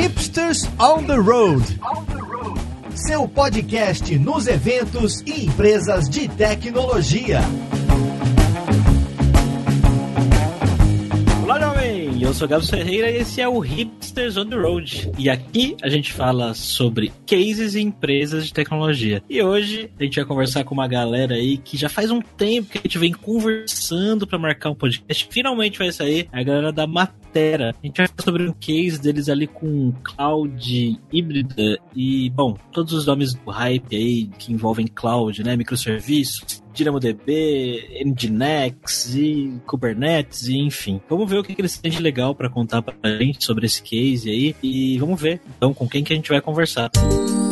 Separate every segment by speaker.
Speaker 1: Hipsters on the Road. Seu podcast nos eventos e empresas de tecnologia.
Speaker 2: Olá, jovem! Eu sou Gabo Ferreira e esse é o Hipsters on the Road. E aqui a gente fala sobre cases e empresas de tecnologia. E hoje a gente vai conversar com uma galera aí que já faz um tempo que a gente vem conversando para marcar um podcast. Finalmente vai sair a galera da A gente vai falar sobre um case deles ali com cloud híbrida e, bom, todos os nomes do hype aí que envolvem cloud, né? Microserviços, DynamoDB, Nginx e Kubernetes, e enfim. Vamos ver o que, eles têm de legal para contar pra gente sobre esse case aí e vamos ver então com quem que a gente vai conversar. E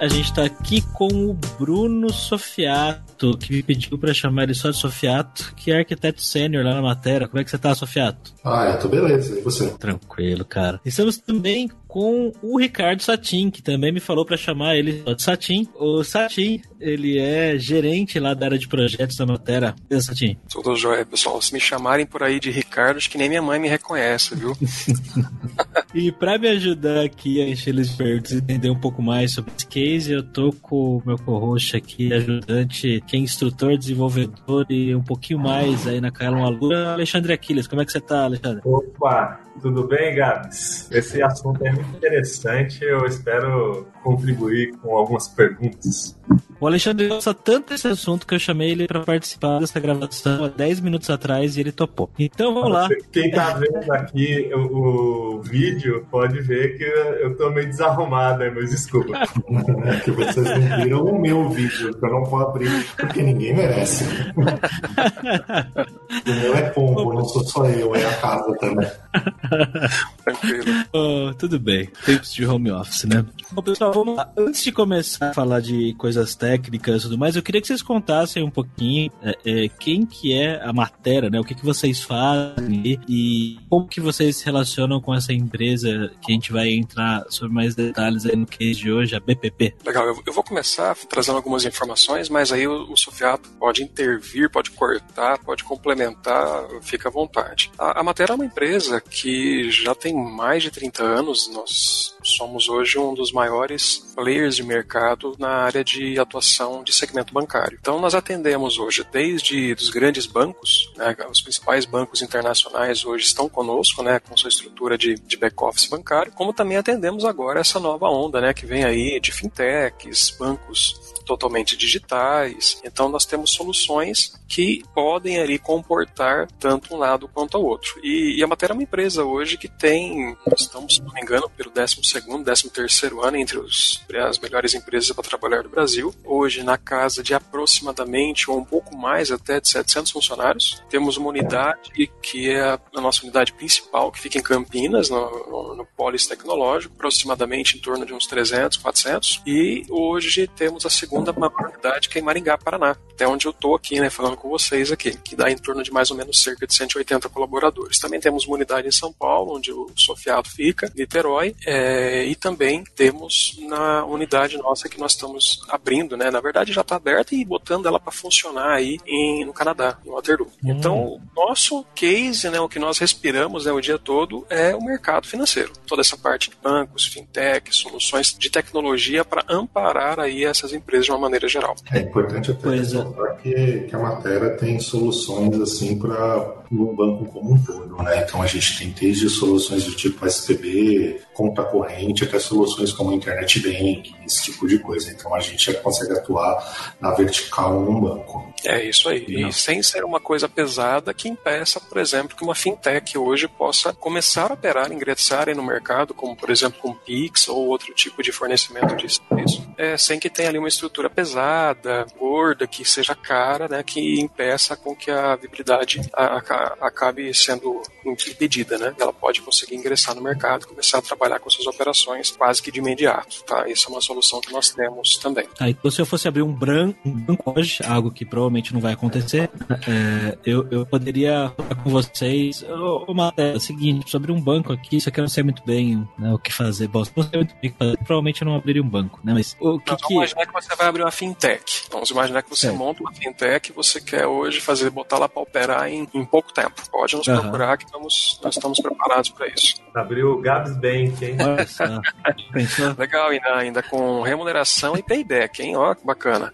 Speaker 2: a gente tá aqui com o Bruno Sofiato, que me pediu para chamar ele só de Sofiato, que é arquiteto sênior lá na matéria. Como é que você tá, Sofiato?
Speaker 3: Ah, eu tô beleza. E você?
Speaker 2: Tranquilo, cara. Estamos também com o Ricardo Satin, que também me falou para chamar ele de Satin. O Satin, ele é gerente lá da área de projetos da Matera. Beleza, Satin?
Speaker 4: Tudo jóia, pessoal. Se me chamarem por aí de Ricardo, acho que nem minha mãe me reconhece, viu?
Speaker 2: e para me ajudar aqui a encher eles de perguntas e entender um pouco mais sobre esse case, eu tô com o meu co-host aqui, ajudante, que é instrutor, desenvolvedor e um pouquinho mais aí na Kaelon Alura, Alexandre Aquiles. Como é que você tá, Alexandre?
Speaker 5: Opa, tudo bem, Gabs? Esse assunto é muito interessante, eu espero contribuir com algumas perguntas.
Speaker 2: O Alexandre gosta tanto desse assunto que eu chamei ele para participar dessa gravação há 10 minutos atrás e ele topou. Então vamos lá.
Speaker 5: Quem tá vendo aqui o, o vídeo pode ver que eu tô meio desarrumado, né? mas desculpa.
Speaker 3: É que vocês não viram o meu vídeo, que eu não vou abrir porque ninguém merece. o meu é pombo, não sou só eu, é a casa também.
Speaker 4: Tranquilo.
Speaker 2: Oh, tudo bem. Tempos de home office, né? Bom, pessoal, vamos lá. Antes de começar a falar de coisas técnicas e tudo mais, eu queria que vocês contassem um pouquinho é, é, quem que é a matéria, né? O que, que vocês fazem e como que vocês se relacionam com essa empresa que a gente vai entrar sobre mais detalhes aí no case de hoje, a BPP.
Speaker 4: Legal, eu, eu vou começar trazendo algumas informações, mas aí o, o Sofiato pode intervir, pode cortar, pode complementar, fica à vontade. A, a Matéria é uma empresa que já tem mais de 30 anos, nós somos hoje um dos maiores players de mercado na área de atuação de segmento bancário. Então nós atendemos hoje desde dos grandes bancos, né, os principais bancos internacionais hoje estão conosco, né, com sua estrutura de, de back-office bancário, como também atendemos agora essa nova onda, né, que vem aí de fintechs, bancos totalmente digitais. Então nós temos soluções que podem ali comportar tanto um lado quanto o outro. E, e a Matéria é uma empresa hoje que tem, estamos, se não me engano, pelo 12 segundo, 13 terceiro ano entre os, as melhores empresas para trabalhar do Brasil. Hoje na casa de aproximadamente ou um pouco mais até de 700 funcionários. Temos uma unidade que é a nossa unidade principal, que fica em Campinas, no, no, no Polis Tecnológico, aproximadamente em torno de uns 300, 400. E hoje temos a segunda maior unidade, que é em Maringá, Paraná, até onde eu estou aqui, né, falando com vocês aqui, que dá em torno de mais ou menos cerca de 180 colaboradores. Também temos uma unidade em São Paulo, onde o Sofiato fica, Niterói, é, e também temos na unidade nossa que nós estamos abrindo, né, na verdade já está aberta e botando ela para funcionar aí em, no Canadá, em Waterloo. Hum. Então, o nosso case, né, o que nós respiramos né, o dia todo é o mercado financeiro. Toda essa parte de bancos, fintech, soluções de tecnologia para amparar aí essas empresas de uma maneira geral.
Speaker 3: É importante até ressaltar que, que a matéria tem soluções assim para o banco como um todo, né? Então a gente tem desde soluções do tipo SPB, conta corrente, até soluções como internet banking, esse tipo de coisa. Então a gente já consegue atuar na vertical num banco.
Speaker 4: É isso aí. Não. E sem ser uma coisa pesada que impeça, por exemplo, que uma fintech hoje possa começar a operar, ingressar no mercado, como por exemplo com Pix ou outro tipo de fornecimento de serviço, é, sem que tenha ali uma estrutura pesada, gorda, que seja cara, né, que impeça com que a viabilidade acabe sendo impedida, né? Ela pode conseguir ingressar no mercado, começar a trabalhar com suas operações quase que de imediato, tá? Isso é uma solução que nós temos também.
Speaker 2: Tá, então se eu fosse abrir um branco, um banco hoje, algo que provavelmente não vai acontecer, é, eu, eu poderia falar com vocês, ô, ô Matheus, é o seguinte, sobre um banco aqui, isso aqui eu não sei muito bem né, o que fazer. Bom, se sei muito bem o que fazer, provavelmente eu não abriria um banco, né? Mas o que
Speaker 4: Não,
Speaker 2: que...
Speaker 4: Vamos imaginar que você vai abrir uma fintech. Vamos imaginar que você
Speaker 2: Certo.
Speaker 4: monta uma fintech e você quer hoje fazer, botar lá para operar em, em pouco tempo. Pode nos
Speaker 2: Aham.
Speaker 4: procurar que estamos, nós estamos preparados para isso.
Speaker 5: Abriu o Gabs Bank, hein?
Speaker 4: Legal, ainda, ainda com remuneração e payback, hein? Ó, que bacana.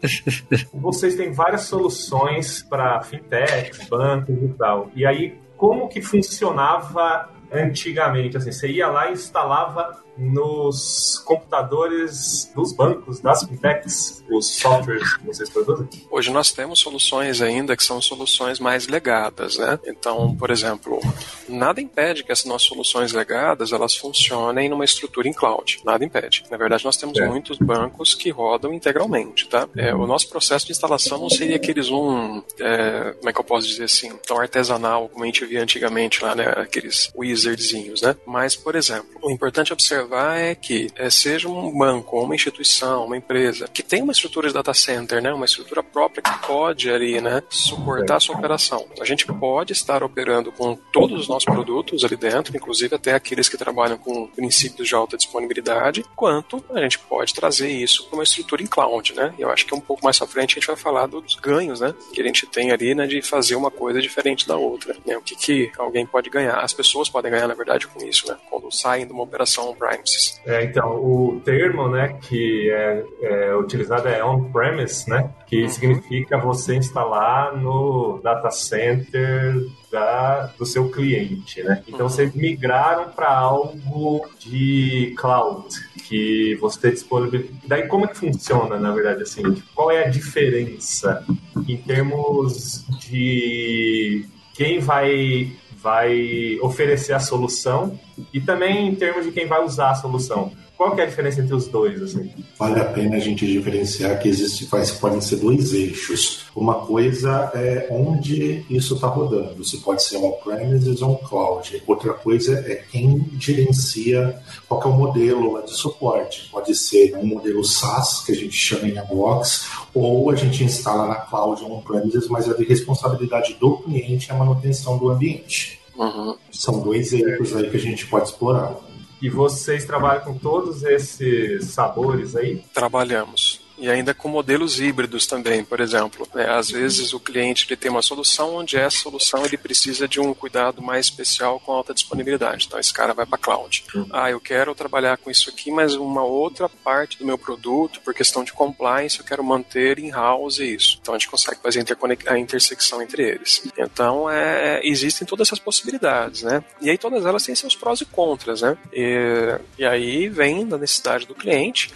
Speaker 5: Vocês têm várias soluções para fintechs, bancos e tal. E aí, como que funcionava antigamente? Assim, você ia lá e instalava nos computadores dos bancos, das fintechs, os softwares que vocês produzem?
Speaker 4: Hoje nós temos soluções ainda que são soluções mais legadas, né? Então, por exemplo, nada impede que essas nossas soluções legadas elas funcionem numa estrutura em cloud. Nada impede. Na verdade, nós temos
Speaker 5: É.
Speaker 4: muitos bancos que rodam integralmente, tá? É, o nosso processo de instalação não seria aqueles um, é, como é que eu posso dizer assim, tão artesanal como a gente via antigamente lá, né? Aqueles wizardzinhos, né? Mas, por exemplo, o importante observar é que é, seja um banco, uma instituição, uma empresa que tem uma estrutura de data center, né? Uma estrutura própria que pode ali, né? Suportar a sua operação. A gente pode estar operando com todos os nossos produtos ali dentro, inclusive até aqueles que trabalham com princípios de alta disponibilidade, quanto a gente pode trazer isso para uma estrutura em cloud, né? E eu acho que um pouco mais à frente a gente vai falar dos ganhos, né? Que a gente tem ali, né? De fazer uma coisa diferente da outra. Né? O que, que alguém pode ganhar? As pessoas podem ganhar, na verdade, com isso, né? Quando saem de uma operação on-premises.
Speaker 5: É, então, o termo né, que é, é utilizado é on-premise, né, que
Speaker 4: Uhum.
Speaker 5: significa você instalar no data center da, do seu cliente. Né? Então,
Speaker 4: Uhum.
Speaker 5: vocês migraram para algo de cloud, que você disponibiliza. Daí, como é que funciona, na verdade? Assim, qual é a diferença em termos de quem vai vai oferecer a solução e também em termos de quem vai usar a solução. Qual que é a diferença entre os dois? Assim?
Speaker 3: Vale a pena a gente diferenciar que existe, faz, podem ser dois eixos. Uma coisa é onde isso está rodando. Se pode ser on-premises ou on-cloud. Outra coisa é quem gerencia qual que é o modelo de suporte. Pode ser um modelo SaaS, que a gente chama em box, ou a gente instala na cloud ou on-premises, mas é de responsabilidade do cliente a manutenção do ambiente.
Speaker 4: Uhum.
Speaker 3: São dois eixos aí que a gente pode explorar.
Speaker 5: E vocês trabalham com todos esses sabores aí?
Speaker 4: Trabalhamos. E ainda com modelos híbridos também, por exemplo. né? Às vezes o cliente ele tem uma solução onde essa solução ele precisa de um cuidado mais especial com alta disponibilidade. Então esse cara vai para cloud. Ah, eu quero trabalhar com isso aqui, mas uma outra parte do meu produto, por questão de compliance, eu quero manter in-house isso. Então a gente consegue fazer a intersecção entre eles. Então é, existem todas essas possibilidades, né? E aí todas elas têm seus prós e contras, né? E, e aí vem da necessidade do cliente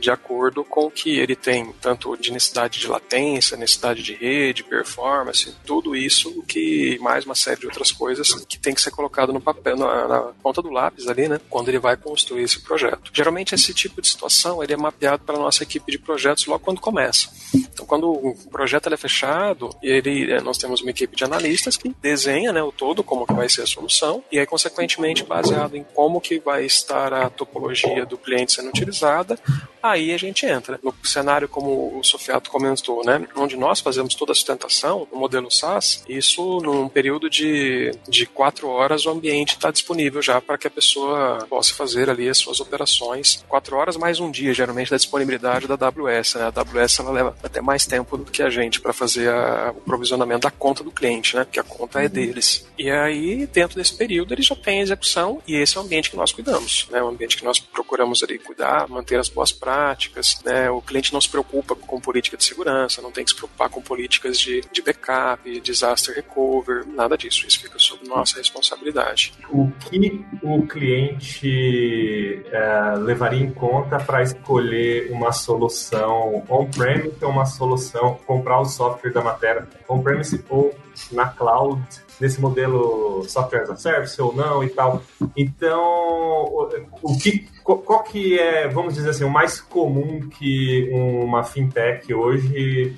Speaker 4: de acordo com o que ele tem, tanto de necessidade de latência, necessidade de rede, performance, tudo isso que mais uma série de outras coisas que tem que ser colocado no papel, na, na ponta do lápis ali, né, quando ele vai construir esse projeto. Geralmente esse tipo de situação ele é mapeado pela nossa equipe de projetos logo quando começa. Então, quando o projeto é fechado, ele, eh, nós temos uma equipe de analistas que desenha né, o todo, como que vai ser a solução, e aí, consequentemente, baseado em como que vai estar a topologia do cliente sendo utilizada, aí a gente entra. No cenário como o Sofiato comentou, né, onde nós fazemos toda a sustentação, no modelo SaaS, isso num período de, de quatro horas o ambiente está disponível já para que a pessoa possa fazer ali as suas operações. Quatro horas mais um dia, geralmente, da disponibilidade da AWS. Né? A AWS ela leva até mais tempo do que a gente para fazer a- o provisionamento da conta do cliente, né? Porque a conta é deles. E aí, dentro desse período, ele já tem a execução e esse é o ambiente que nós cuidamos, né? O ambiente que nós procuramos ali cuidar, manter as boas práticas, né? O cliente não se preocupa com política de segurança, não tem que se preocupar com políticas de, de backup, disaster recover, nada disso. Isso fica sob nossa responsabilidade.
Speaker 5: O que o cliente é, levaria em conta para escolher uma solução on-premise ou uma solução, comprar o software da matéria on-premise ou na cloud, nesse modelo software as a service ou não e tal. Então, o, que, qual que é, vamos dizer assim, o mais comum que uma fintech hoje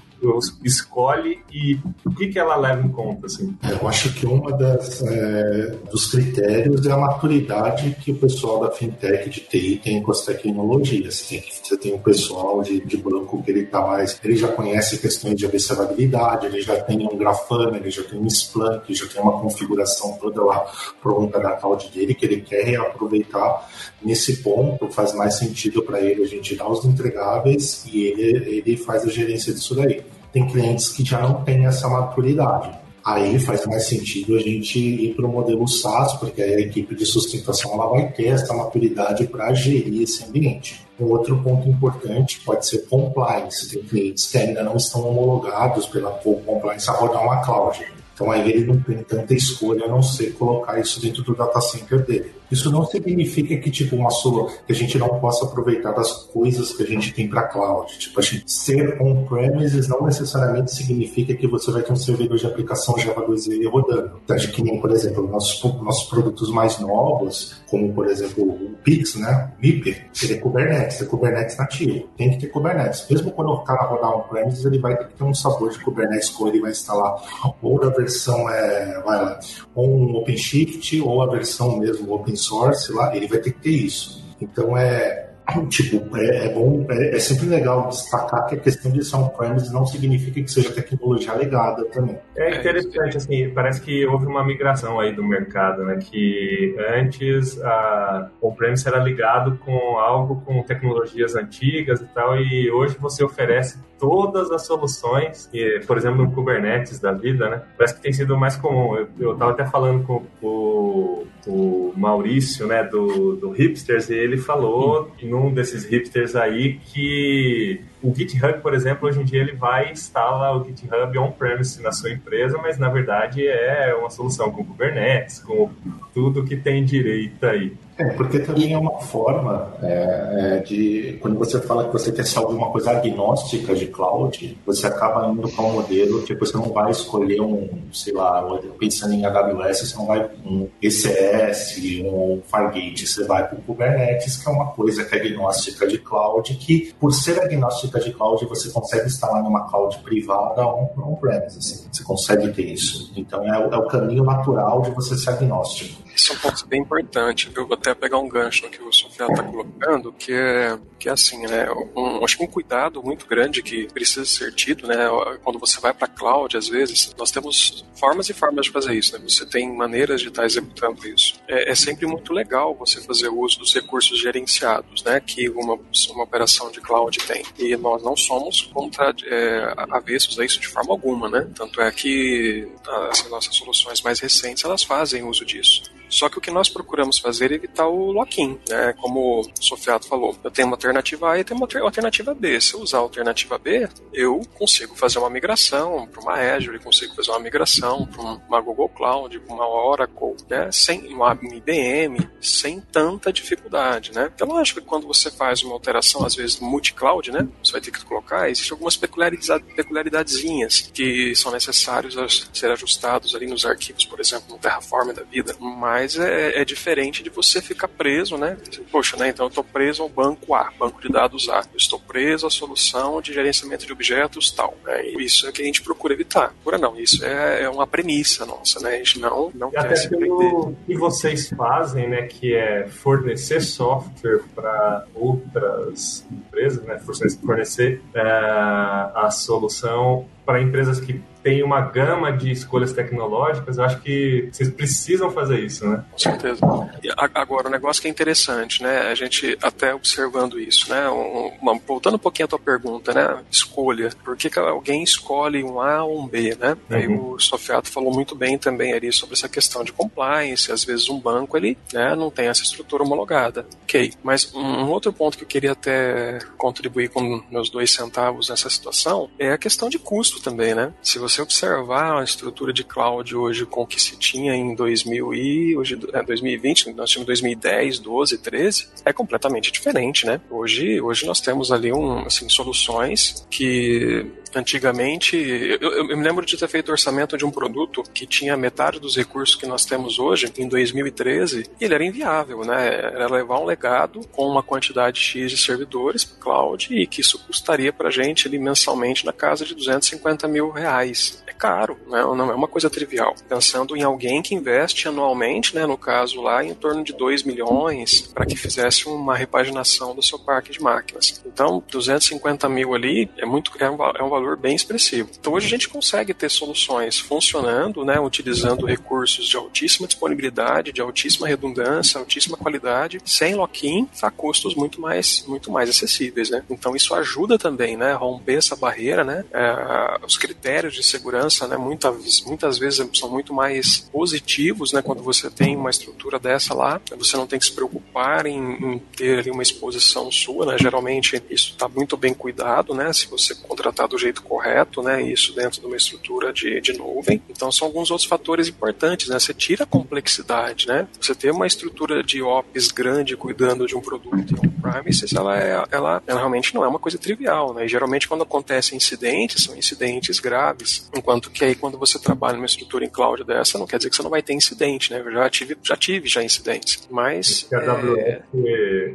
Speaker 5: escolhe e o que, que ela leva em conta? Assim?
Speaker 3: Eu acho que uma das é, dos critérios é a maturidade que o pessoal da fintech de TI tem com as tecnologias. Você tem, você tem um pessoal de, de banco que ele tá mais, ele já conhece questões de observabilidade, ele já tem um Grafana, ele já tem um Splunk, já tem uma configuração toda lá pronta na cloud dele que ele quer reaproveitar nesse ponto faz mais sentido para ele a gente dar os entregáveis e ele, ele faz a gerência disso daí. Tem clientes que já não têm essa maturidade. Aí faz mais sentido a gente ir para o modelo SaaS, porque aí a equipe de sustentação ela vai ter essa maturidade para gerir esse ambiente. Um outro ponto importante pode ser compliance. Tem clientes que ainda não estão homologados pela compliance a rodar uma cloud. Então aí ele não tem tanta escolha a não ser colocar isso dentro do data center dele. Isso não significa que tipo uma sua que a gente não possa aproveitar das coisas que a gente tem para cloud. Tipo, a gente ser on-premises não necessariamente significa que você vai ter um servidor de aplicação Java 2E rodando. Então, que nem, por exemplo, nossos, nossos produtos mais novos, como por exemplo o Pix, né? O MIP, ele é Kubernetes, é Kubernetes nativo. Tem que ter Kubernetes. Mesmo quando o cara rodar on-premises, ele vai ter que ter um sabor de Kubernetes com ele vai instalar ou a versão é, vai lá, ou um OpenShift ou a versão mesmo open source lá, ele vai ter que ter isso. Então é tipo, é, é bom, é, é, sempre legal destacar que a questão de on-premise não significa que seja tecnologia legada também.
Speaker 5: É interessante, assim, parece que houve uma migração aí do mercado, né, que antes a on-premise era ligado com algo com tecnologias antigas e tal, e hoje você oferece todas as soluções, e, por exemplo, no Kubernetes da vida, né, parece que tem sido mais comum. Eu, eu tava até falando com o, o Maurício, né, do, do Hipsters, e ele falou num desses hipsters aí que o GitHub, por exemplo, hoje em dia ele vai instalar o GitHub on-premise na sua empresa, mas na verdade é uma solução com Kubernetes, com tudo que tem direito aí.
Speaker 3: É, porque também é uma forma é, é, de. Quando você fala que você quer ser alguma coisa agnóstica de cloud, você acaba indo para um modelo que você não vai escolher um, sei lá, pensando em AWS, você não vai um ECS, um Fargate, você vai para o Kubernetes, que é uma coisa que é agnóstica de cloud, que por ser agnóstica de cloud, você consegue instalar numa cloud privada on-premise. Assim, você consegue ter isso. Então é, é o caminho natural de você ser agnóstico.
Speaker 4: Isso é um ponto bem importante, viu? Vou até pegar um gancho no que o Sofia está colocando, que é, que é assim, né? Um, acho que um cuidado muito grande que precisa ser tido, né? Quando você vai para cloud, às vezes, nós temos formas e formas de fazer isso, né? Você tem maneiras de estar tá executando isso. É, é, sempre muito legal você fazer uso dos recursos gerenciados, né? Que uma, uma operação de cloud tem. E nós não somos contra é, avessos a isso de forma alguma, né? Tanto é que as nossas soluções mais recentes, elas fazem uso disso. Só que o que nós procuramos fazer é evitar o lock-in, né? Como o Sofiato falou, eu tenho uma alternativa A e tenho uma alternativa B. Se eu usar a alternativa B, eu consigo fazer uma migração para uma Azure, consigo fazer uma migração para uma Google Cloud, uma Oracle, né? Sem uma IBM, sem tanta dificuldade, né? Então, acho que quando você faz uma alteração, às vezes multi-cloud, né? Você vai ter que colocar, existem algumas peculiaridadezinhas que são necessários a ser ajustados ali nos arquivos, por exemplo, no Terraform da vida, mas mas é, é, diferente de você ficar preso, né? Poxa, né? Então eu estou preso ao banco A, banco de dados A. Eu estou preso à solução de gerenciamento de objetos tal. Né? isso é que a gente procura evitar. Procura não, isso é, é uma premissa nossa, né? A gente não, não
Speaker 5: e quer se pelo que vocês fazem, né? Que é fornecer software para outras empresas, né? Fornecer é, a solução para empresas que tem uma gama de escolhas tecnológicas, eu acho que vocês precisam fazer isso, né?
Speaker 4: Com certeza. E agora, o um negócio que é interessante, né? A gente até observando isso, né? Um, voltando um pouquinho à tua pergunta, né? Escolha. Por que, que alguém escolhe um A ou um B, né? Uhum. Aí o Sofiato falou muito bem também ali sobre essa questão de compliance. Às vezes um banco, ele né, não tem essa estrutura homologada. Ok. Mas um outro ponto que eu queria até contribuir com meus dois centavos nessa situação é a questão de custo também, né? Se você você observar a estrutura de cloud hoje com o que se tinha em 2000 e hoje é 2020, nós tínhamos 2010, 12, 13, é completamente diferente, né? Hoje, hoje nós temos ali um, assim, soluções que Antigamente, eu, eu, me lembro de ter feito orçamento de um produto que tinha metade dos recursos que nós temos hoje, em 2013, e ele era inviável, né? Era levar um legado com uma quantidade X de servidores para cloud e que isso custaria para a gente ali, mensalmente na casa de 250 mil reais. Caro, né? não é uma coisa trivial. Pensando em alguém que investe anualmente, né, no caso lá, em torno de 2 milhões para que fizesse uma repaginação do seu parque de máquinas. Então, 250 mil ali é, muito, é, um, é um valor bem expressivo. Então, hoje a gente consegue ter soluções funcionando, né, utilizando recursos de altíssima disponibilidade, de altíssima redundância, altíssima qualidade, sem lock-in, a custos muito mais, muito mais acessíveis. Né? Então, isso ajuda também né, a romper essa barreira. Né? É, os critérios de segurança né, muitas, muitas vezes são muito mais positivos né, quando você tem uma estrutura dessa lá. Você não tem que se preocupar em, em ter ali uma exposição sua. Né? Geralmente, isso está muito bem cuidado, né? se você contratar do jeito correto, né? isso dentro de uma estrutura de, de nuvem. Então, são alguns outros fatores importantes. Né? Você tira a complexidade. Né? Você ter uma estrutura de ops grande cuidando de um produto em on-premises, ela, é, ela, ela realmente não é uma coisa trivial. Né? E, geralmente, quando acontecem incidentes, são incidentes graves, enquanto que aí quando você trabalha numa estrutura em cloud dessa, não quer dizer que você não vai ter incidente, né? Eu já tive, já tive já incidentes, mas...
Speaker 5: A AWS, é...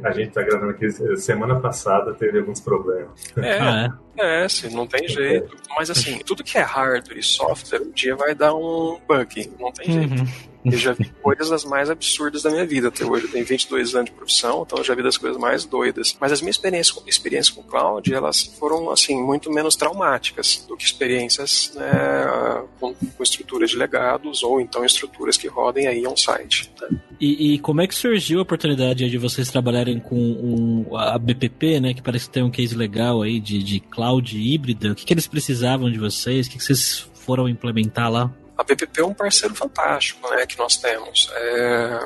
Speaker 5: a gente está gravando aqui, semana passada teve alguns problemas.
Speaker 4: É, ah, é? é, sim, não tem jeito. Mas assim, tudo que é hardware e software, um dia vai dar um bug, não tem jeito. Eu já vi coisas das mais absurdas da minha vida até hoje. Eu tenho 22 anos de profissão, então eu já vi das coisas mais doidas. Mas as minhas experiências com, experiências com cloud, elas foram, assim, muito menos traumáticas do que experiências né, com, com estruturas de legados ou então estruturas que rodem aí on-site. Né?
Speaker 2: E, e, como é que surgiu a oportunidade de vocês trabalharem com um, a BPP, né? Que parece que tem um case legal aí de, de cloud híbrida. O que, que eles precisavam de vocês? O que, que vocês foram implementar lá?
Speaker 4: A BPP é um parceiro fantástico, né, que nós temos. É,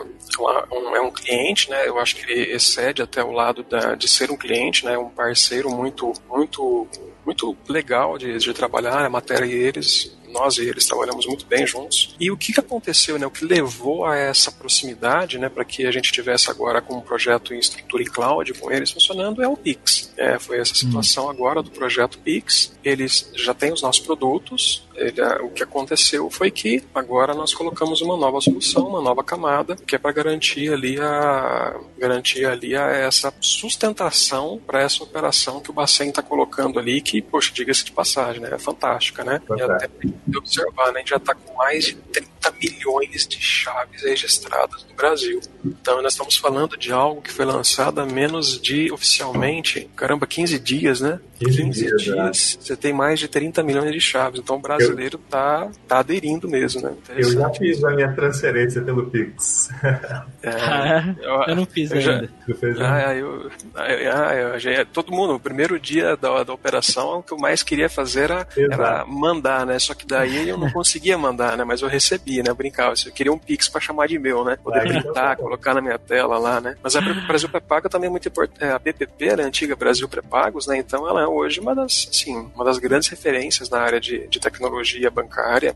Speaker 4: um, é um cliente, né, eu acho que ele excede até o lado da, de ser um cliente, né, um parceiro muito, muito, muito legal de, de trabalhar, a matéria e eles nós e eles trabalhamos muito bem juntos. E o que, que aconteceu, né? O que levou a essa proximidade, né, para que a gente tivesse agora com um projeto em estrutura em cloud com eles funcionando é o Pix. É, foi essa situação agora do projeto Pix. Eles já têm os nossos produtos. Ele, o que aconteceu foi que agora nós colocamos uma nova solução, uma nova camada, que é para garantir ali a garantir ali a essa sustentação para essa operação que o Bacen está colocando ali, que, poxa, diga-se de passagem, né? É fantástica, né? E até de observar, né, a gente já está com mais de 30 milhões de chaves registradas no Brasil. Então nós estamos falando de algo que foi lançado há menos de, oficialmente, caramba, 15 dias, né?
Speaker 5: 15, 15 dias,
Speaker 4: dias você tem mais de 30 milhões de chaves. Então o brasileiro eu, tá, tá aderindo mesmo, né?
Speaker 5: Eu já fiz a minha transferência pelo Pix.
Speaker 2: É, ah, eu, eu, não fiz eu ainda.
Speaker 4: Já, fez, ah, eu, ah, eu, já, todo mundo, no primeiro dia da, da operação, o que eu mais queria fazer era, era mandar, né? Só que daí eu não conseguia mandar, né? Mas eu recebia, né? Eu brincava. Eu queria um Pix para chamar de meu, né? Poder printar, colocar na minha tela lá, né? Mas a Brasil Pré-Pago também é muito importante. É, a BPP, né? a antiga Brasil Pré-Pagos, né? Então ela é hoje uma das, assim, uma das grandes referências na área de, de tecnologia bancária,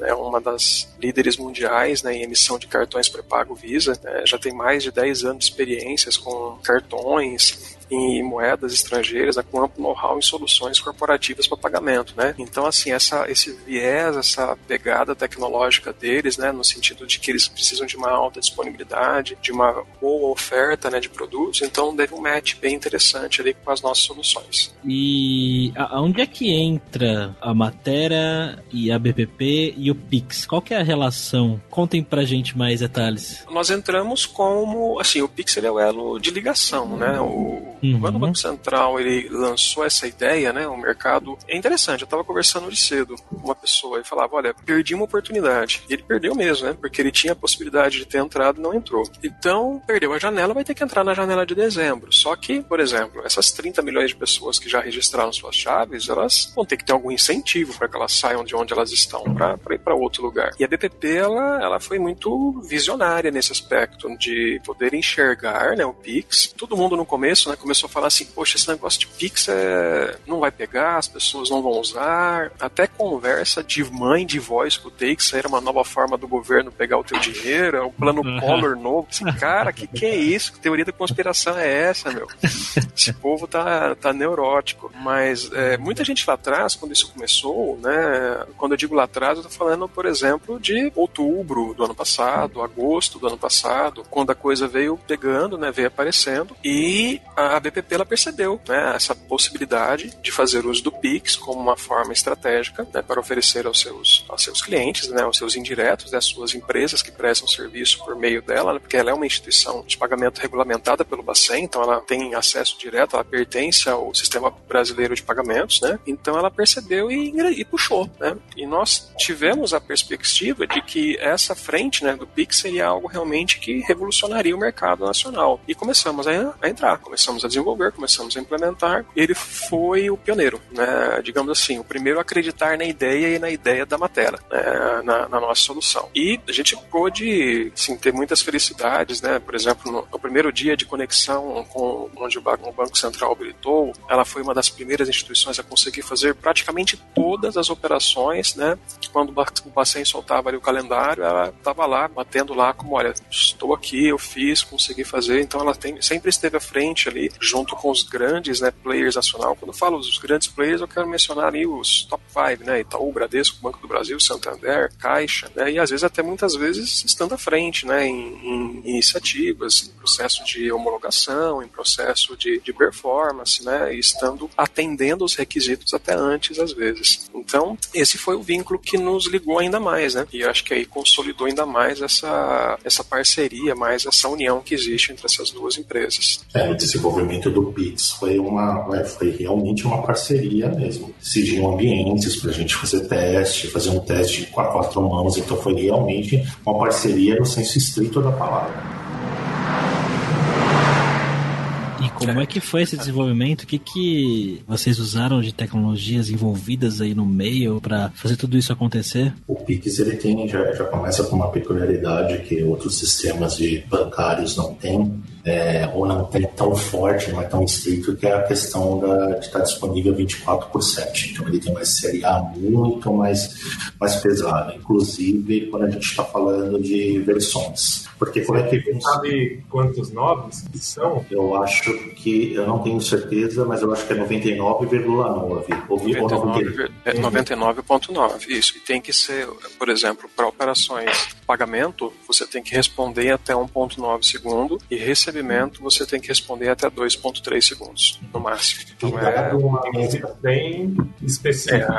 Speaker 4: é né? uma das líderes mundiais né, em emissão de cartões pré-pago Visa, né? já tem mais de 10 anos de experiências com cartões, em moedas estrangeiras, né, com amplo know-how em soluções corporativas para pagamento, né? Então, assim, essa, esse viés, essa pegada tecnológica deles, né, no sentido de que eles precisam de uma alta disponibilidade, de uma boa oferta, né, de produtos, então deve um match bem interessante ali com as nossas soluções.
Speaker 2: E aonde é que entra a Matera e a BPP e o Pix? Qual que é a relação? Contem pra gente mais detalhes.
Speaker 4: Nós entramos como, assim, o Pix ele é o elo de ligação, né? O, Uhum. Quando o Banco Central ele lançou essa ideia, né, o mercado é interessante. Eu estava conversando hoje cedo com uma pessoa e falava, olha, perdi uma oportunidade. E ele perdeu mesmo, né, porque ele tinha a possibilidade de ter entrado e não entrou. Então, perdeu a janela, vai ter que entrar na janela de dezembro. Só que, por exemplo, essas 30 milhões de pessoas que já registraram suas chaves, elas vão ter que ter algum incentivo para que elas saiam de onde elas estão para ir para outro lugar. E a BPP, ela, ela foi muito visionária nesse aspecto de poder enxergar, né, o Pix. Todo mundo no começo, né, começou a falar assim, poxa, esse negócio de Pix é... não vai pegar, as pessoas não vão usar. Até conversa de mãe de voz com o Takes era uma nova forma do governo pegar o teu dinheiro, é um plano Collor novo. Assim, cara, que que é isso? Que teoria da conspiração é essa, meu? Esse povo tá, tá neurótico. Mas é, muita gente lá atrás, quando isso começou, né? Quando eu digo lá atrás, eu tô falando, por exemplo, de outubro do ano passado, agosto do ano passado, quando a coisa veio pegando, né? Veio aparecendo. E a BPP ela percebeu né, essa possibilidade de fazer uso do Pix como uma forma estratégica né, para oferecer aos seus, aos seus clientes, né, aos seus indiretos, né, às suas empresas que prestam serviço por meio dela, né, porque ela é uma instituição de pagamento regulamentada pelo Bacen, então ela tem acesso direto, ela pertence ao sistema brasileiro de pagamentos, né? Então ela percebeu e, e puxou, né? E nós tivemos a perspectiva de que essa frente, né, do Pix seria algo realmente que revolucionaria o mercado nacional. E começamos a, a entrar, começamos a desenvolver, começamos a implementar. Ele foi o pioneiro, né? Digamos assim, o primeiro a acreditar na ideia e na ideia da matéria, né? na, na, nossa solução. E a gente pôde, sim, ter muitas felicidades, né? Por exemplo, no, no primeiro dia de conexão com onde o Banco, o Banco Central habilitou, ela foi uma das primeiras instituições a conseguir fazer praticamente todas as operações, né? Quando o Bacen soltava ali o calendário, ela estava lá, batendo lá como, olha, estou aqui, eu fiz, consegui fazer. Então ela tem, sempre esteve à frente ali, junto com os grandes né, players nacional. Quando eu falo os grandes players, eu quero mencionar ali os top 5, né? Itaú, Bradesco, Banco do Brasil, Santander, Caixa, né? E às vezes até muitas vezes estando à frente, né? Em, em iniciativas, em processo de homologação, em processo de, de performance, né? E estando atendendo os requisitos até antes, às vezes. Então, esse foi o vínculo que nos ligou ainda mais, né? E acho que aí consolidou ainda mais essa, essa parceria, mais essa união que existe entre essas duas empresas.
Speaker 3: É, o desenvolvimento do PITS foi uma foi realmente uma parceria mesmo. Decidiam ambientes para a gente fazer teste, fazer um teste com a quatro mãos, então foi realmente uma parceria no senso estrito da palavra.
Speaker 2: E como é que foi esse desenvolvimento? O que, que vocês usaram de tecnologias envolvidas aí no meio para fazer tudo isso acontecer?
Speaker 3: O Pix ele tem já, já começa com uma peculiaridade que outros sistemas de bancários não têm. É, ou não tem tão forte, não é tão estrito, que é a questão da, de estar disponível 24 por 7. Então ele tem uma série A muito mais, mais pesada, inclusive quando a gente está falando de versões. Porque como é que.
Speaker 5: Você sabe quantos nobres são?
Speaker 3: Eu acho que. Eu não tenho certeza, mas eu acho que é 99,9.
Speaker 4: Ouvi 99,9. É 99,9. Isso. E tem que ser, por exemplo, para operações pagamento, você tem que responder até 1,9 segundo. E recebimento, você tem que responder até 2,3 segundos, no máximo.
Speaker 5: Então é. Uma bem específico.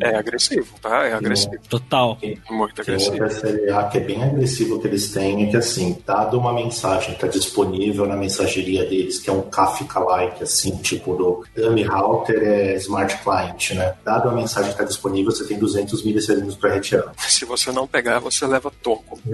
Speaker 4: É, é agressivo, tá? É agressivo.
Speaker 2: Total.
Speaker 4: Muito agressivo.
Speaker 3: Tem outra série A que é bem agressivo que eles têm, é que assim, dado uma mensagem que está disponível na mensageria deles, que é um Kafka-like, assim, tipo do Dummy Router é Smart Client, né? Dado a mensagem que está disponível, você tem 200 milissegundos para retirar.
Speaker 4: Se você não pegar, você leva toco.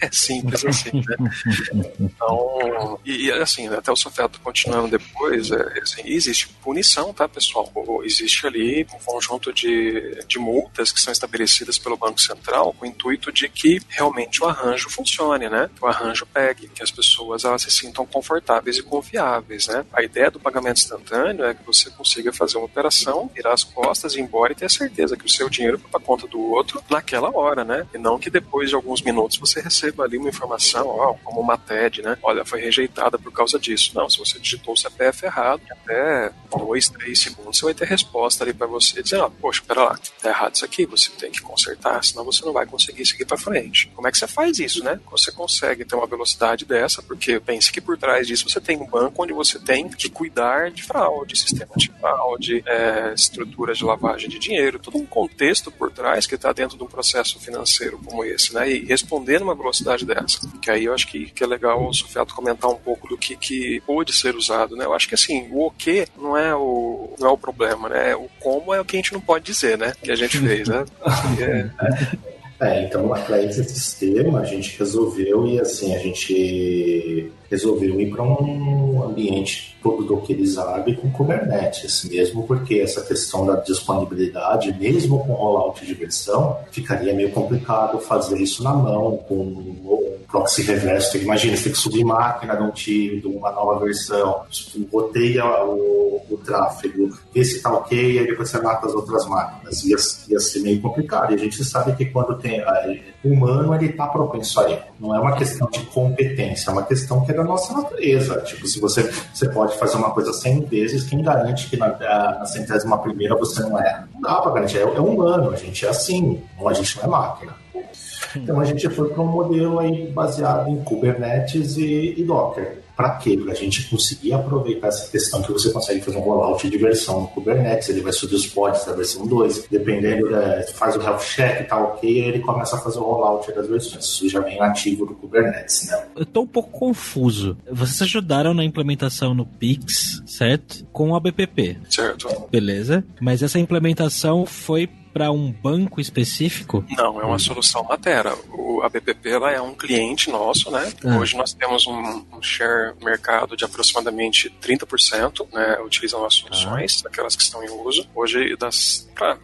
Speaker 4: É simples assim, né? Então, e, assim, até o Sofeto continuando depois, é, assim, existe punição, tá, pessoal? Existe ali um conjunto de, de multas que são estabelecidas pelo Banco Central com o intuito de que realmente o arranjo funcione, né? né? Que o arranjo pegue, que as pessoas elas se sintam confortáveis e confiáveis, né? A ideia do pagamento instantâneo é que você consiga fazer uma operação, virar as costas, ir embora e ter certeza que o seu dinheiro foi para conta do outro naquela hora, né? E não que depois de alguns minutos você receba ali uma informação, ó, como uma TED, né? Olha, foi rejeitada por causa disso. Não, se você digitou o CPF errado, até dois, três segundos você vai ter resposta ali para você dizendo, ah, poxa, pera lá, tá errado isso aqui, você tem que consertar, senão você não vai conseguir seguir para frente. Como é que você faz isso, né? Você consegue ter uma velocidade dessa, porque pense que por trás disso você tem um banco onde você tem que cuidar de fraude, sistema de fraude, é, estrutura de lavagem de dinheiro, todo um contexto por trás que está dentro de um processo financeiro como esse, né? E responder numa velocidade dessa. Que aí eu acho que, que é legal o Sofeto comentar um pouco do que, que pode ser usado, né? Eu acho que assim, o o que não é o, não é o problema, né? O como é o que a gente não pode dizer, né? Que a gente fez, né?
Speaker 3: é. É, então para esse sistema a gente resolveu e assim a gente resolveu ir para um ambiente todo dockerizado com Kubernetes, mesmo porque essa questão da disponibilidade, mesmo com rollout de versão, ficaria meio complicado fazer isso na mão com proxy reverso. Imagina, você tem que subir máquina de um time, de uma nova versão, roteia o, o tráfego, vê se está ok, e aí depois você mata as outras máquinas. Ia, ia ser meio complicado. E a gente sabe que quando tem humano, ele está propenso a erro. Não é uma questão de competência, é uma questão que é da nossa natureza. Tipo, se você, você pode fazer uma coisa 100 vezes, quem garante que na, na centésima primeira você não erra? Não dá para garantir, é, é humano, a gente é assim, a gente não é máquina. Então a gente foi para um modelo aí baseado em Kubernetes e, e Docker. Para quê? Para a gente conseguir aproveitar essa questão que você consegue fazer um rollout de versão no Kubernetes, ele vai subir os pods da versão 2, dependendo, da, faz o health check, tá ok, aí ele começa a fazer o rollout das versões. Isso já vem ativo do Kubernetes, né?
Speaker 2: Eu estou um pouco confuso. Vocês ajudaram na implementação no Pix, certo? Com a BPP.
Speaker 4: Certo.
Speaker 2: Beleza. Mas essa implementação foi para um banco específico?
Speaker 4: Não, é uma solução Matera. O, a BPP ela é um cliente nosso, né? Ah. Hoje nós temos um, um, share mercado de aproximadamente 30%, né? Utilizam nossas soluções, ah. aquelas que estão em uso. Hoje, das, pra,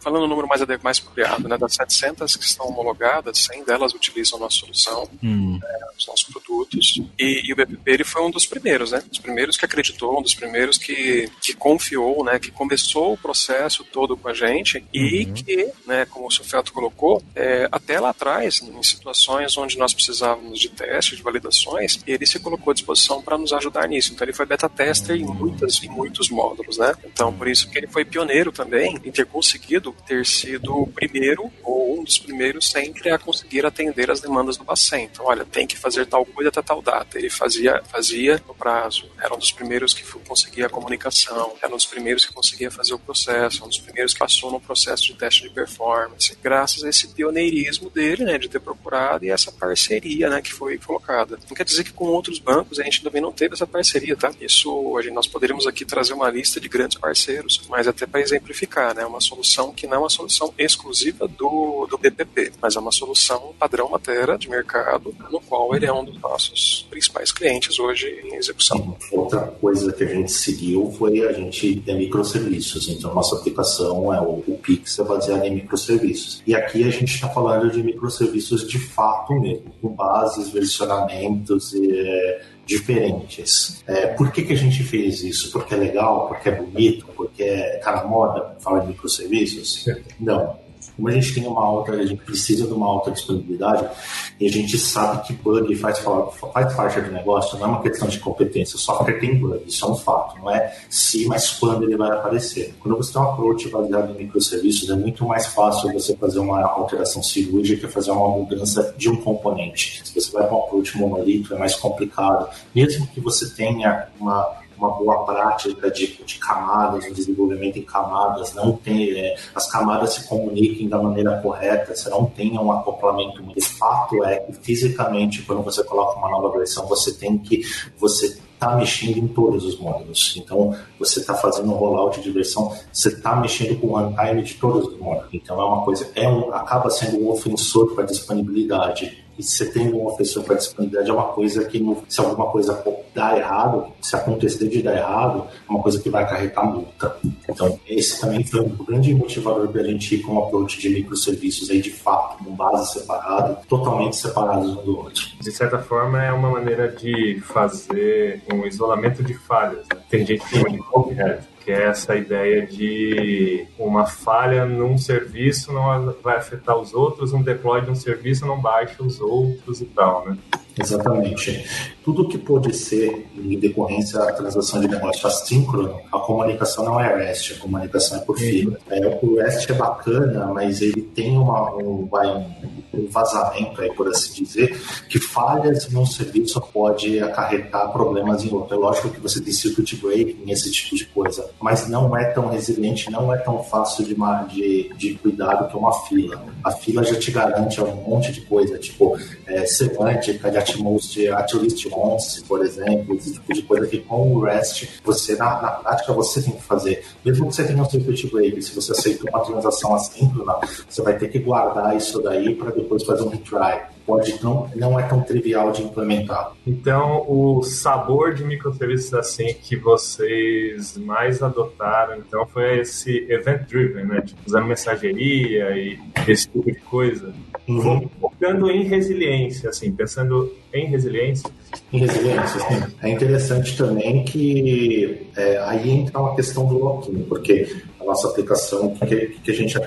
Speaker 4: falando o número mais, mais apropriado, né? Das 700 que estão homologadas, 100 delas utilizam nossa solução, hum. né, os nossos produtos. E, e, o BPP ele foi um dos primeiros, né? Dos primeiros que acreditou, um dos primeiros que, que confiou, né? Que começou o processo todo com a gente e uhum. que, né, como o Sofeto colocou, é, até lá atrás, em situações onde nós precisávamos de testes, de validações, ele se colocou à disposição para nos ajudar nisso. Então ele foi beta tester em, muitas, em muitos módulos, né? Então por isso que ele foi pioneiro também em ter conseguido ter sido o primeiro ou um dos primeiros sempre a conseguir atender as demandas do Bacen. Então, olha, tem que fazer tal coisa até tal data. Ele fazia, fazia no prazo. Era um dos primeiros que conseguia a comunicação, era um dos primeiros que conseguia fazer o processo, um dos primeiros que passou no processo processo de teste de performance, graças a esse pioneirismo dele, né, de ter procurado e essa parceria, né, que foi colocada. Não quer dizer que com outros bancos a gente também não teve essa parceria, tá? Isso, a gente, nós poderíamos aqui trazer uma lista de grandes parceiros, mas até para exemplificar, né, uma solução que não é uma solução exclusiva do, do BPP, mas é uma solução padrão Matera de mercado, no qual ele é um dos nossos principais clientes hoje em execução.
Speaker 3: Outra coisa que a gente seguiu foi a gente ter microserviços, então nossa aplicação é o, o Pix é baseada em microserviços. E aqui a gente está falando de microserviços de fato mesmo, com bases, versionamentos é, diferentes. É, por que, que a gente fez isso? Porque é legal? Porque é bonito? Porque está na moda falar de microserviços? Não como a gente tem uma alta, a gente precisa de uma alta disponibilidade e a gente sabe que bug faz, faz parte do negócio, não é uma questão de competência, o software tem bug, isso é um fato, não é se, mas quando ele vai aparecer. Quando você tem um approach baseado em microserviços, é muito mais fácil você fazer uma alteração cirúrgica, fazer uma mudança de um componente. Se você vai para um approach monolito, é mais complicado. Mesmo que você tenha uma uma boa prática de, de camadas, um desenvolvimento em camadas, não tem, é, as camadas se comuniquem da maneira correta, você não tenha um acoplamento. O fato é que fisicamente, quando você coloca uma nova versão, você tem que, você está mexendo em todos os módulos. Então, você está fazendo um rollout de versão, você está mexendo com o runtime de todos os módulos. Então, é uma coisa, é um, acaba sendo um ofensor para a disponibilidade e você tem uma pessoa para disponibilidade é uma coisa que, se alguma coisa dar errado, se acontecer de dar errado, é uma coisa que vai acarretar multa. Então, esse também foi um grande motivador para a gente ir com um approach de microserviços aí, de fato, com base separada, totalmente separados um do outro.
Speaker 5: De certa forma, é uma maneira de fazer um isolamento de falhas. Né? Tem gente que chama de que é essa ideia de uma falha num serviço não vai afetar os outros, um deploy de um serviço não baixa os outros e tal, né?
Speaker 3: Exatamente. Tudo que pode ser em decorrência da transação de negócio assíncrono, a comunicação não é REST, a comunicação é por fibra. É, o REST é bacana, mas ele tem uma, um, um vazamento, aí, por assim dizer, que falhas em um serviço pode acarretar problemas em outro. É lógico que você tem circuit breaking, esse tipo de coisa, mas não é tão resiliente, não é tão fácil de, de, de cuidado que uma fila. A fila já te garante um monte de coisa, tipo é, semântica de Atmos, de Atlist Once, por exemplo, esse tipo de coisa que com o REST, você, na, na prática, você tem que fazer. Mesmo que você tenha um circuit break, se você aceitou uma transação assíncrona, você vai ter que guardar isso daí para depois fazer um retry pode não, não é tão trivial de implementar.
Speaker 5: Então, o sabor de microserviços assim que vocês mais adotaram, então foi esse event driven, né? Tipo, usando mensageria e esse tipo de coisa. Uhum. focando em resiliência, assim, pensando em resiliência.
Speaker 3: Em resiliência, sim. É interessante também que é, aí entra uma questão do lock-in, porque a nossa aplicação, que, que a gente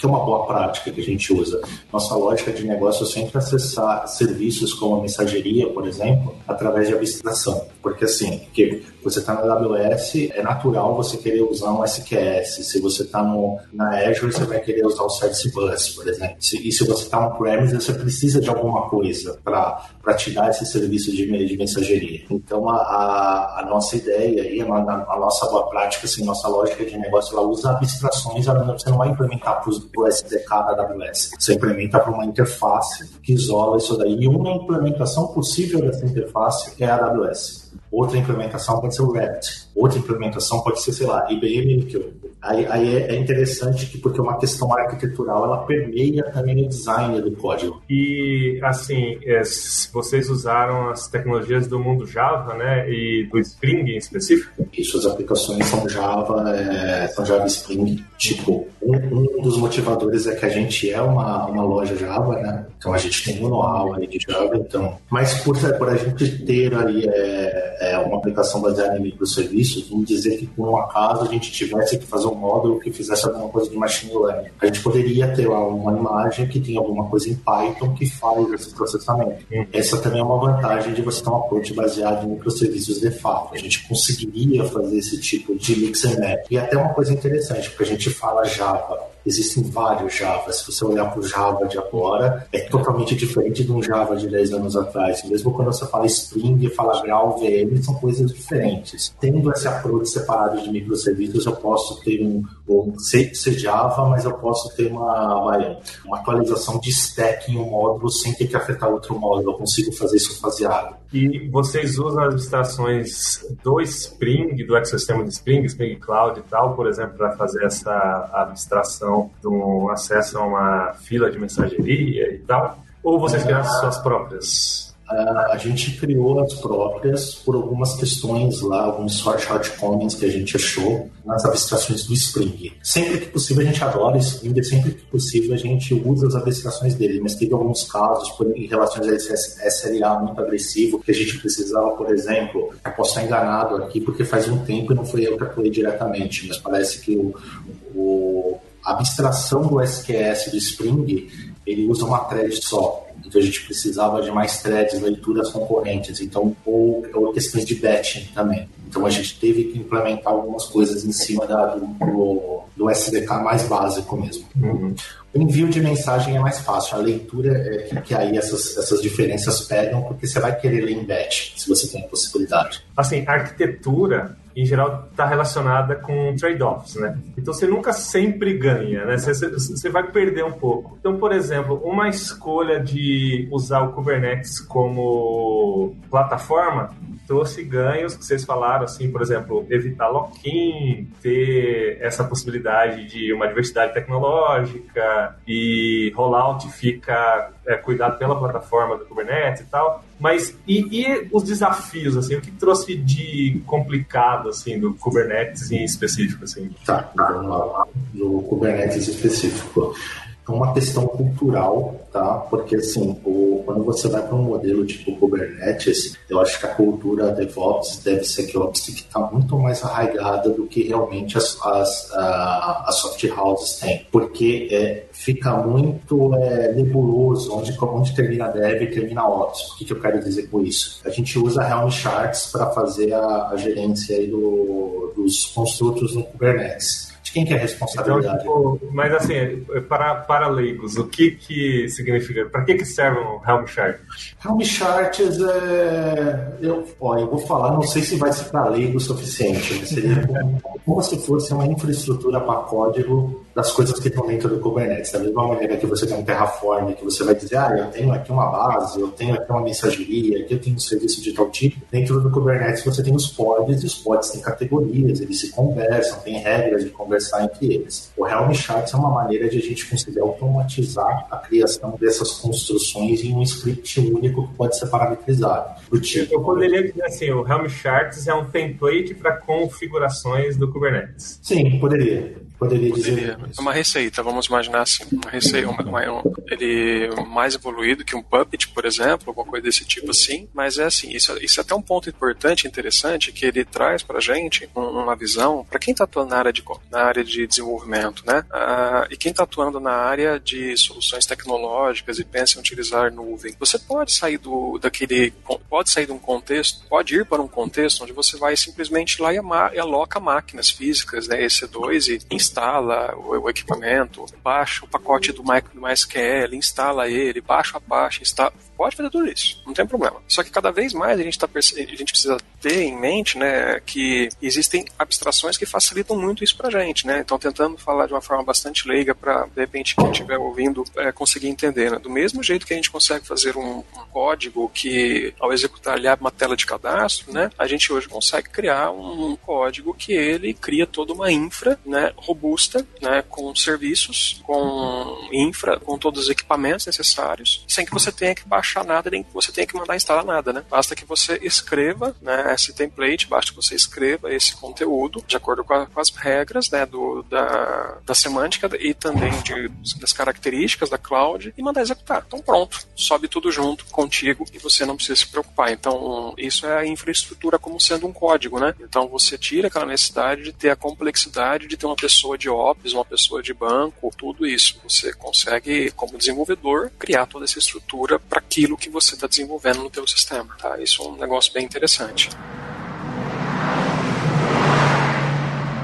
Speaker 3: que é uma boa prática que a gente usa. Nossa lógica de negócio é sempre acessar serviços como a mensageria, por exemplo, através de abstração. Porque assim, que você está na AWS, é natural você querer usar um SQS. Se você está na Azure, você vai querer usar o Service Bus, por exemplo. E se você está no premise, você precisa de alguma coisa para te dar esse serviço de, de mensageria. Então, a, a, a nossa ideia aí, a, a, nossa boa prática, assim, nossa lógica de negócio, ela usa abstrações, você não vai implementar para o SDK da AWS. Você implementa para uma interface que isola isso daí. E uma implementação possível dessa interface é a AWS. Outra implementação pode ser o Rabbit. Outra implementação pode ser, sei lá, IBM Aí, aí é, é interessante que, porque uma questão arquitetural ela permeia também o design do código.
Speaker 5: E assim, é, vocês usaram as tecnologias do mundo Java, né, e do Spring em específico?
Speaker 3: Isso, as aplicações são Java, é, são Java Spring. Tipo, um, um, dos motivadores é que a gente é uma, uma loja Java, né? Então a gente tem um know-how aí de Java, então. Mas por, por a gente ter ali é, é uma aplicação baseada em microserviços, vamos dizer que por um acaso a gente tivesse que fazer um módulo que fizesse alguma coisa de machine learning. A gente poderia ter lá uma imagem que tem alguma coisa em Python que faz esse processamento. Hum. Essa também é uma vantagem de você ter um approach baseado em microserviços de fato. A gente conseguiria fazer esse tipo de mix and match. E até uma coisa interessante, porque a gente fala Java Existem vários Java. Se você olhar para o Java de agora, é totalmente diferente de um Java de 10 anos atrás. Mesmo quando você fala Spring, fala Grau, VM, são coisas diferentes. Tendo esse approach separado de microserviços, eu posso ter um, um ser, Java, mas eu posso ter uma, uma, uma, atualização de stack em um módulo sem ter que afetar outro módulo. Eu consigo fazer isso faseado.
Speaker 5: E vocês usam as abstrações do Spring, do ecossistema de Spring, Spring Cloud e tal, por exemplo, para fazer essa abstração do acesso a uma fila de mensageria e tal? Ou vocês criaram suas próprias?
Speaker 3: A gente criou as próprias por algumas questões lá, alguns shortcomings que a gente achou nas abstrações do Spring. Sempre que possível a gente adora Spring, sempre que possível a gente usa as abstrações dele, mas teve alguns casos por, em relação a SLA muito agressivo que a gente precisava, por exemplo, eu posso estar enganado aqui porque faz um tempo e não foi eu que atuei diretamente, mas parece que o, o a abstração do SQS do Spring ele usa uma thread só. Então a gente precisava de mais threads, leituras concorrentes, então ou, ou questões de batching também. Então a gente teve que implementar algumas coisas em cima da, do, do, SDK mais básico mesmo. Uhum. O envio de mensagem é mais fácil, a leitura é que, que aí essas, essas diferenças pegam, porque você vai querer ler em batch, se você tem a possibilidade.
Speaker 5: Assim, a arquitetura em geral está relacionada com trade-offs, né? Então você nunca sempre ganha, né? Você, você, vai perder um pouco. Então, por exemplo, uma escolha de usar o Kubernetes como plataforma trouxe ganhos que vocês falaram, assim, por exemplo, evitar lock-in, ter essa possibilidade de uma diversidade tecnológica e rollout fica é, cuidado pela plataforma do Kubernetes e tal. Mas e, e, os desafios, assim, o que trouxe de complicado, assim, do Kubernetes em específico, assim?
Speaker 3: Tá, vamos lá, do Kubernetes específico uma questão cultural, tá? Porque assim, o, quando você vai para um modelo tipo Kubernetes, eu acho que a cultura DevOps, DevSecOps, que está muito mais arraigada do que realmente as, as, a, as soft houses têm, porque é, fica muito é, nebuloso onde, onde termina Dev e termina Ops. O que, que eu quero dizer com isso? A gente usa Helm Charts para fazer a, a gerência do, dos construtos no Kubernetes de quem que é a responsabilidade? Então,
Speaker 5: tipo, mas assim, para, para leigos, o que que significa? Para que que serve um Helm Chart?
Speaker 3: Helm Charts é... Eu, ó, eu vou falar, não sei se vai ser para leigo o suficiente, mas seria como, como se fosse uma infraestrutura para código das coisas que estão dentro do Kubernetes. Da mesma maneira que você tem um Terraform, que você vai dizer, ah, eu tenho aqui uma base, eu tenho aqui uma mensageria, aqui eu tenho um serviço de tal tipo. Dentro do Kubernetes você tem os pods, e os pods têm categorias, eles se conversam, tem regras de conversar entre eles. O Helm Charts é uma maneira de a gente conseguir automatizar a criação dessas construções em um script único que pode ser parametrizado.
Speaker 5: Tipo. Eu poderia dizer assim, o Helm Charts é um template para configurações do Kubernetes.
Speaker 3: Sim, poderia. Poderia
Speaker 4: Poderia.
Speaker 3: dizer
Speaker 4: É uma receita, vamos imaginar assim. Uma receita, uma, uma- um- ele é mais evoluído que um Puppet, por exemplo, alguma coisa desse tipo assim. Mas é assim, isso, isso é até um ponto importante, interessante, que ele traz pra gente um- uma visão, para quem tá atuando na área de, na área de desenvolvimento, né? Ah, e quem tá atuando na área de soluções tecnológicas e pensa em utilizar nuvem. Você pode sair do, daquele, pode sair de um contexto, pode ir para um contexto onde você vai simplesmente lá e, ama- e aloca máquinas físicas, né, EC2 e instala o, o equipamento, baixa o pacote do, My, do MySQL, instala ele, baixa a Apache, instala, pode fazer tudo isso, não tem problema. Só que cada vez mais a gente, tá, a gente precisa ter em mente, né, que existem abstrações que facilitam muito isso pra gente, né? Então tentando falar de uma forma bastante leiga para de repente quem estiver ouvindo é, conseguir entender, né? Do mesmo jeito que a gente consegue fazer um, um código que ao executar ele abre uma tela de cadastro, né? A gente hoje consegue criar um, código que ele cria toda uma infra, né, robusta, né, com serviços, com infra, com todos os equipamentos necessários, sem que você tenha que baixar nada, nem que você tenha que mandar instalar nada, né? Basta que você escreva, né, esse template, basta que você escreva esse conteúdo de acordo com, a- com as regras, né, do, da, da semântica e também de, das características da cloud e mandar executar. Então pronto, sobe tudo junto contigo e você não precisa se preocupar. Então isso é a infraestrutura como sendo um código, né? Então você tira aquela necessidade de ter a complexidade de ter uma pessoa de ops, uma pessoa de banco, tudo isso. Você consegue, como desenvolvedor, criar toda essa estrutura para aquilo que você está desenvolvendo no teu sistema. Tá? Isso é um negócio bem interessante.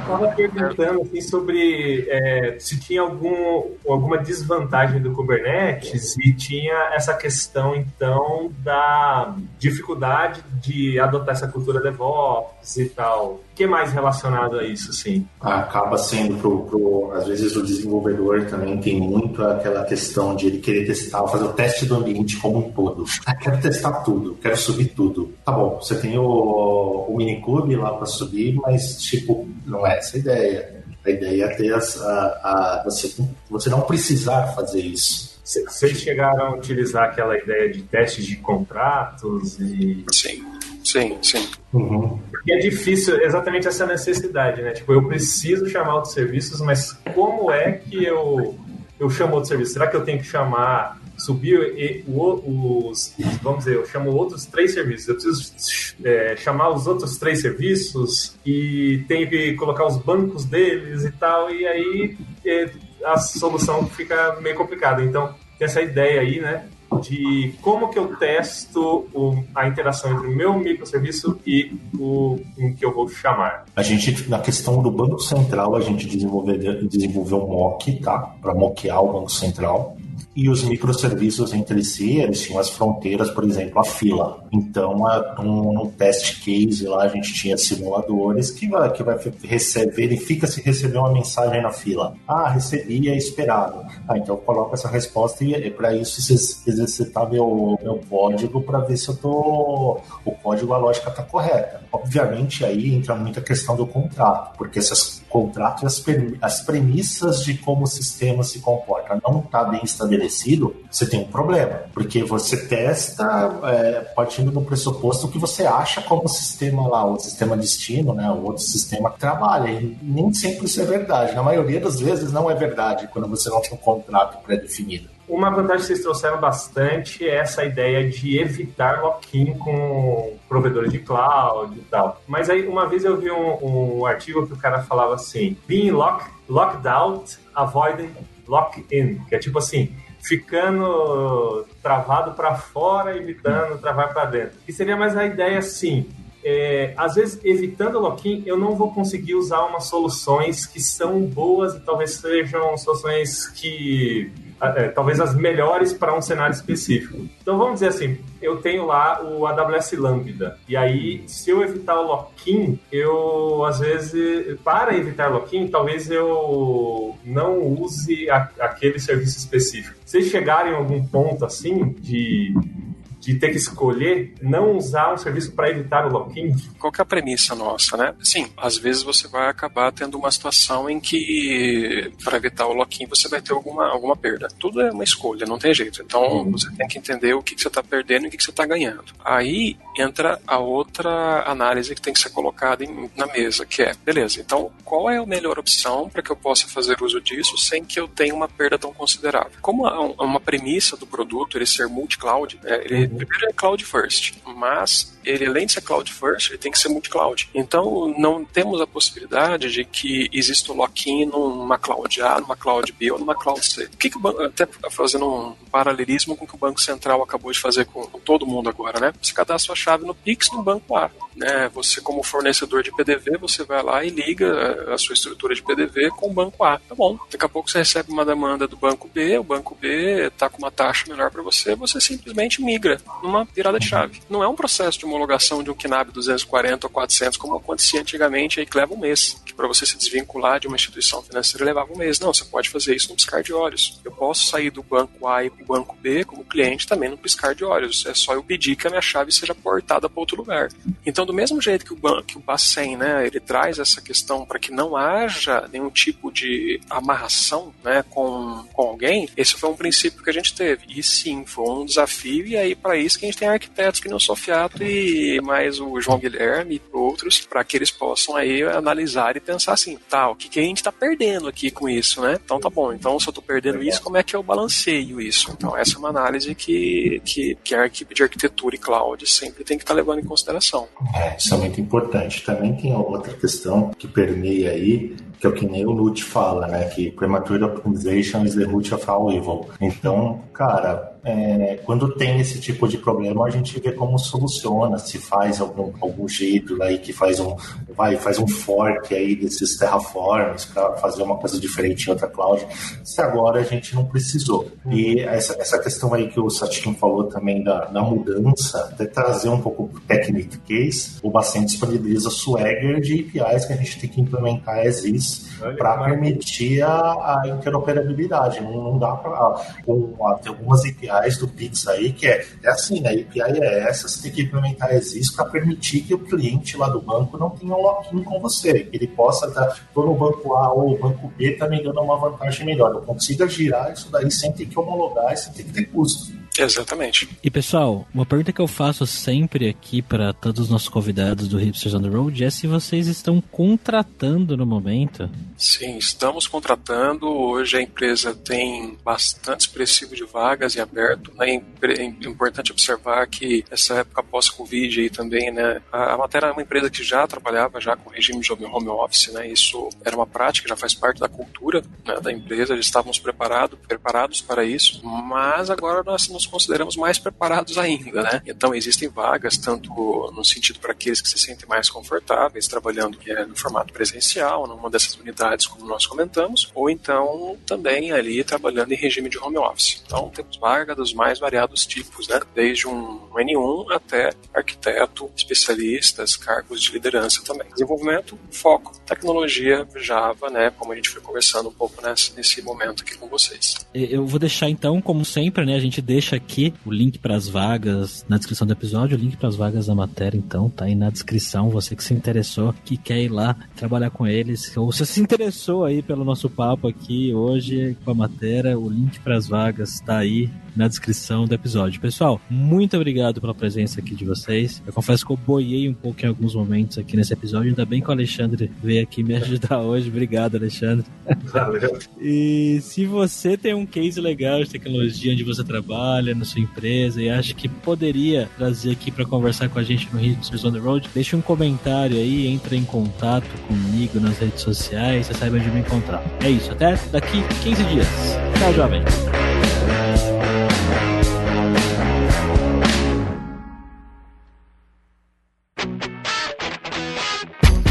Speaker 5: Estava perguntando assim, sobre é, se tinha algum, alguma desvantagem do Kubernetes e tinha essa questão, então, da dificuldade de adotar essa cultura DevOps e tal. O que mais relacionado a isso, assim?
Speaker 3: acaba sendo pro, pro- às vezes o desenvolvedor também tem muito aquela questão de ele querer testar, fazer o teste do ambiente como um todo. Ah, quero testar tudo, quero subir tudo. Tá bom, você tem o, o minicube lá para subir, mas tipo, não é essa a ideia. A ideia é ter as, a, a- você, você não precisar fazer isso.
Speaker 5: Vocês chegaram a utilizar aquela ideia de testes de contratos e
Speaker 4: Sim, sim, sim.
Speaker 3: Uhum.
Speaker 5: Porque é difícil exatamente essa necessidade, né? Tipo, eu preciso chamar outros serviços, mas como é que eu, eu chamo outros serviços? Será que eu tenho que chamar, subir e- o- os, vamos dizer, eu chamo outros três serviços, eu preciso é, chamar os outros três serviços e tenho que colocar os bancos deles e tal, e aí é, a solução fica meio complicada. Então, tem essa ideia aí, né? De como que eu testo o- a interação entre o meu microserviço e o que eu vou chamar.
Speaker 3: A gente, na questão do Banco Central, a gente desenvolveu, desenvolveu um mock, tá? Para mockear o Banco Central. E os microserviços entre si, eles tinham as fronteiras, por exemplo, a fila. Então, a- um, no test case lá, a gente tinha simuladores que vai, que vai receber, verifica se recebeu uma mensagem na fila. Ah, recebi, é esperado. Ah, então eu coloco essa resposta e é para isso exer- exercitar meu, meu código para ver se eu tô. O código, a lógica está correta. Obviamente, aí entra muita questão do contrato, porque esses contratos, as, as premissas de como o sistema se comporta não está bem estabelecido, você tem um problema, porque você testa é, partindo do pressuposto que você acha como o sistema lá, o sistema destino, né, o outro sistema que trabalha, e nem sempre isso é verdade. Na maioria das vezes não é verdade quando você não tem um contrato pré-definido.
Speaker 5: Uma vantagem que vocês trouxeram bastante é essa ideia de evitar lock-in com provedores de cloud e tal. Mas aí, uma vez eu vi um, um artigo que o cara falava assim: being lock, locked out, avoiding lock-in. Que é tipo assim, ficando travado para fora, evitando travar para dentro. Que seria mais a ideia assim. É, às vezes, evitando lock-in, eu não vou conseguir usar umas soluções que são boas e talvez sejam soluções que é, talvez as melhores para um cenário específico. Então vamos dizer assim, eu tenho lá o AWS Lambda e aí se eu evitar o lock-in, eu às vezes para evitar lock-in, talvez eu não use a, aquele serviço específico. Vocês chegarem a algum ponto assim de de ter que escolher não usar um serviço para evitar o lock-in?
Speaker 4: Qual que é a premissa nossa, né? Sim, às vezes você vai acabar tendo uma situação em que, para evitar o lock-in, você vai ter alguma, alguma perda. Tudo é uma escolha, não tem jeito. Então,
Speaker 5: Uhum.
Speaker 4: você tem que entender o que, que você está perdendo e o que, que você está ganhando. Aí, entra a outra análise que tem que ser colocada em, na mesa, que é, beleza, então qual é a melhor opção para que eu possa fazer uso disso sem que eu tenha uma perda tão considerável? Como uma premissa do produto ele ser multi-cloud, né, ele primeiro é cloud first, mas ele além de ser cloud first, ele tem que ser multi-cloud. Então não temos a possibilidade de que exista um lock-in numa cloud A, numa cloud B ou numa cloud C. O que, que o banco, até fazendo um paralelismo com o que o Banco Central acabou de fazer com, todo mundo agora, né? Você cadastra sua chave no Pix no banco A. Né? Você, como fornecedor de PDV, você vai lá e liga a sua estrutura de PDV com o banco A. Tá bom. Daqui a pouco você recebe uma demanda do banco B, o banco B está com uma taxa melhor para você, você simplesmente migra numa virada de chave. Não é um processo de homologação de um KNAB 240 ou 400 como acontecia antigamente, aí que leva um mês. Que para você se desvincular de uma instituição financeira levava um mês. Não, você pode fazer isso no piscar de olhos. Eu posso sair do banco A e o banco B como cliente também no piscar de olhos. É só eu pedir que a minha chave seja portada para outro lugar. Então, do mesmo jeito que o, banco, que o Bacen, né, ele traz essa questão para que não haja nenhum tipo de amarração, né, com, com alguém, esse foi um princípio que a gente teve. E sim, foi um desafio, e aí para isso que a gente tem arquitetos que não Sofiato e mais o João Guilherme e outros, para que eles possam aí analisar e pensar assim, tá, o que, que a gente está perdendo aqui com isso, né? Então tá bom, então se eu estou perdendo isso, como é que eu balanceio isso? Então essa é uma análise que, que, que a equipe de arquitetura e cloud sempre tem que estar tá levando em consideração.
Speaker 3: É, isso é muito importante. Também tem outra questão que permeia aí, que é o que nem o Lute fala, né? Que premature optimization is the root of all evil. Então, cara, é, quando tem esse tipo de problema, a gente vê como soluciona, se faz algum, algum jeito aí que faz um, vai, faz um fork aí desses terraforms para fazer uma coisa diferente em outra cloud, se agora a gente não precisou. E essa, essa questão aí que o Satkin falou também da, da mudança, até trazer um pouco o technique case, o Bacen disponibiliza Swagger de APIs que a gente tem que implementar as is para permitir a, a, interoperabilidade. Não, não dá para. Tem algumas APIs do Pix aí que é, é assim, né? A API é essa, você tem que implementar exist para permitir que o cliente lá do banco não tenha um login com você, ele possa estar, tá, no banco A ou banco B, tá me dando uma vantagem melhor. Eu consiga girar isso daí sem ter que homologar e sem ter que ter custo.
Speaker 4: Exatamente.
Speaker 2: E pessoal, uma pergunta que eu faço sempre aqui para todos os nossos convidados do Hipsters on the Road é se vocês estão contratando no momento.
Speaker 4: Sim, estamos contratando. Hoje a empresa tem bastante expressivo de vagas em aberto. Né? É importante observar que essa época pós-Covid aí também, né? A, Matéria é uma empresa que já trabalhava já com regime de home office, né? Isso era uma prática, já faz parte da cultura né, da empresa. Estávamos preparados, preparados para isso, mas agora nós nos consideramos mais preparados ainda, né? Então existem vagas tanto no sentido para aqueles que se sentem mais confortáveis trabalhando é no formato presencial, numa dessas unidades como nós comentamos, ou então também ali trabalhando em regime de home office. Então temos vagas dos mais variados tipos, né? Desde um N1 até arquiteto, especialistas, cargos de liderança também. Desenvolvimento, foco, tecnologia, Java, né? Como a gente foi conversando um pouco nesse, nesse momento aqui com vocês.
Speaker 2: Eu vou deixar então, como sempre, né? A gente deixa aqui o link para as vagas na descrição do episódio, o link para as vagas da matéria, então, tá aí na descrição. Você que se interessou, que quer ir lá trabalhar com eles, ou você se interessou aí pelo nosso papo aqui hoje com a matéria, o link para as vagas tá aí na descrição do episódio. Pessoal, muito obrigado pela presença aqui de vocês. Eu confesso que eu boiei um pouco em alguns momentos aqui nesse episódio, ainda bem que o Alexandre veio aqui me ajudar hoje. Obrigado, Alexandre. Valeu. e se você tem um case legal de tecnologia onde você trabalha, na sua empresa e acha que poderia trazer aqui para conversar com a gente no Hipsters on the Road, deixe um comentário aí, entre em contato comigo nas redes sociais, você saiba onde me encontrar. É isso, até daqui 15 dias. Tchau, jovem.